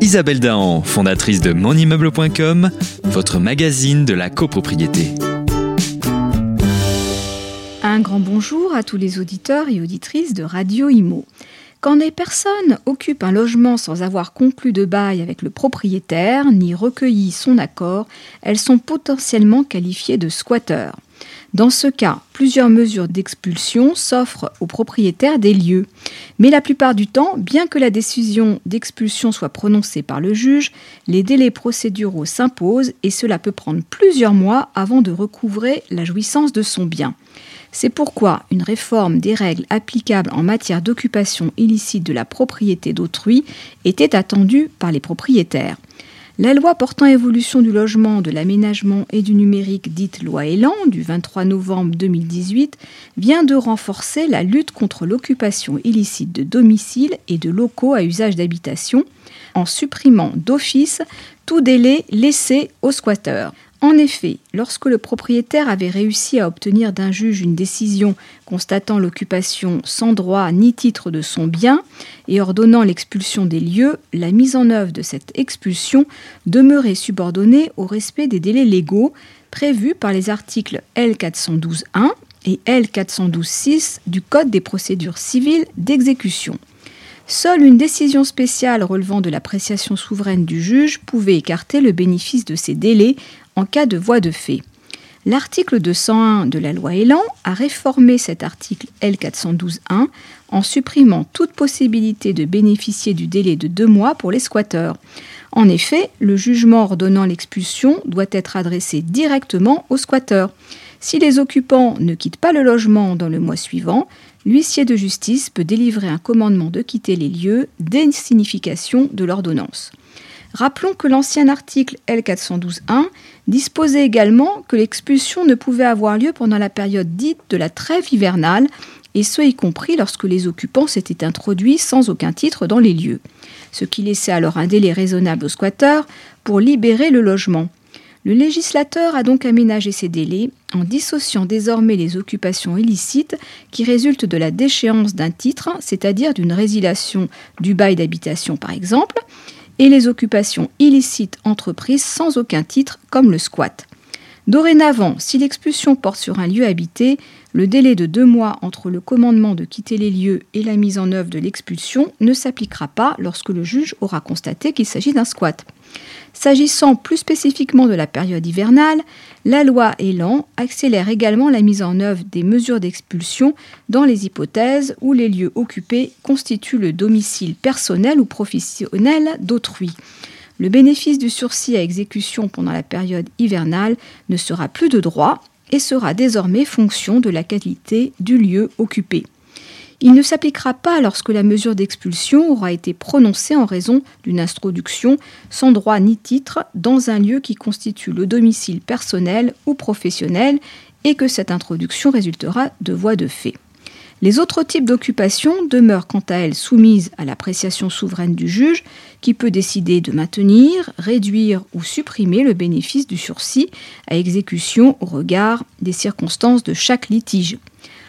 Isabelle Dahan, fondatrice de monimmeuble.com, votre magazine de la copropriété. Un grand bonjour à tous les auditeurs et auditrices de Radio Imo. Quand des personnes occupent un logement sans avoir conclu de bail avec le propriétaire ni recueilli son accord, elles sont potentiellement qualifiées de squatteurs. Dans ce cas, plusieurs mesures d'expulsion s'offrent aux propriétaires des lieux. Mais la plupart du temps, bien que la décision d'expulsion soit prononcée par le juge, les délais procéduraux s'imposent et cela peut prendre plusieurs mois avant de recouvrer la jouissance de son bien. C'est pourquoi une réforme des règles applicables en matière d'occupation illicite de la propriété d'autrui était attendue par les propriétaires. La loi portant évolution du logement, de l'aménagement et du numérique, dite loi Elan, du 23 novembre 2018, vient de renforcer la lutte contre l'occupation illicite de domiciles et de locaux à usage d'habitation, en supprimant d'office tout délai laissé aux squatteurs. En effet, lorsque le propriétaire avait réussi à obtenir d'un juge une décision constatant l'occupation sans droit ni titre de son bien et ordonnant l'expulsion des lieux, la mise en œuvre de cette expulsion demeurait subordonnée au respect des délais légaux prévus par les articles L412.1 et L412.6 du Code des procédures civiles d'exécution. Seule une décision spéciale relevant de l'appréciation souveraine du juge pouvait écarter le bénéfice de ces délais en cas de voie de fait. L'article 201 de la loi Elan a réformé cet article L412.1 en supprimant toute possibilité de bénéficier du délai de deux mois pour les squatteurs. En effet, le jugement ordonnant l'expulsion doit être adressé directement aux squatteurs. Si les occupants ne quittent pas le logement dans le mois suivant, l'huissier de justice peut délivrer un commandement de quitter les lieux dès signification de l'ordonnance. Rappelons que l'ancien article L412.1 disposait également que l'expulsion ne pouvait avoir lieu pendant la période dite de la trêve hivernale, et ce y compris lorsque les occupants s'étaient introduits sans aucun titre dans les lieux, ce qui laissait alors un délai raisonnable aux squatteurs pour libérer le logement. Le législateur a donc aménagé ces délais en dissociant désormais les occupations illicites qui résultent de la déchéance d'un titre, c'est-à-dire d'une résiliation du bail d'habitation par exemple, et les occupations illicites entreprises sans aucun titre, comme le squat. Dorénavant, si l'expulsion porte sur un lieu habité, le délai de deux mois entre le commandement de quitter les lieux et la mise en œuvre de l'expulsion ne s'appliquera pas lorsque le juge aura constaté qu'il s'agit d'un squat. S'agissant plus spécifiquement de la période hivernale, la loi Elan accélère également la mise en œuvre des mesures d'expulsion dans les hypothèses où les lieux occupés constituent le domicile personnel ou professionnel d'autrui. Le bénéfice du sursis à exécution pendant la période hivernale ne sera plus de droit et sera désormais fonction de la qualité du lieu occupé. Il ne s'appliquera pas lorsque la mesure d'expulsion aura été prononcée en raison d'une introduction sans droit ni titre dans un lieu qui constitue le domicile personnel ou professionnel et que cette introduction résultera de voie de fait. Les autres types d'occupation demeurent quant à elles soumises à l'appréciation souveraine du juge qui peut décider de maintenir, réduire ou supprimer le bénéfice du sursis à exécution au regard des circonstances de chaque litige.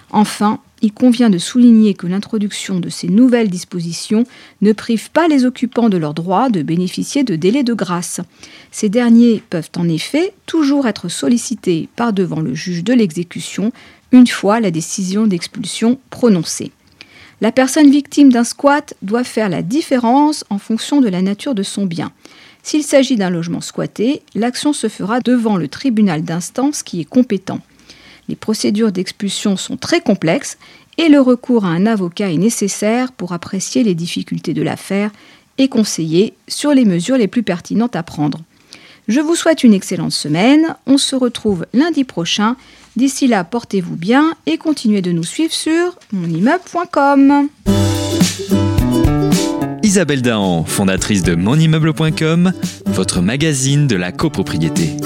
Enfin, il convient de souligner que l'introduction de ces nouvelles dispositions ne prive pas les occupants de leur droit de bénéficier de délais de grâce. Ces derniers peuvent en effet toujours être sollicités par devant le juge de l'exécution une fois la décision d'expulsion prononcée. La personne victime d'un squat doit faire la différence en fonction de la nature de son bien. S'il s'agit d'un logement squatté, l'action se fera devant le tribunal d'instance qui est compétent. Les procédures d'expulsion sont très complexes et le recours à un avocat est nécessaire pour apprécier les difficultés de l'affaire et conseiller sur les mesures les plus pertinentes à prendre. Je vous souhaite une excellente semaine. On se retrouve lundi prochain. D'ici là, portez-vous bien et continuez de nous suivre sur monimmeuble.com. Isabelle Dahan, fondatrice de monimmeuble.com, votre magazine de la copropriété.